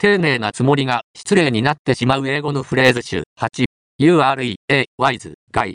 丁寧なつもりが失礼になってしまう英語のフレーズ集。8 URE A wise guy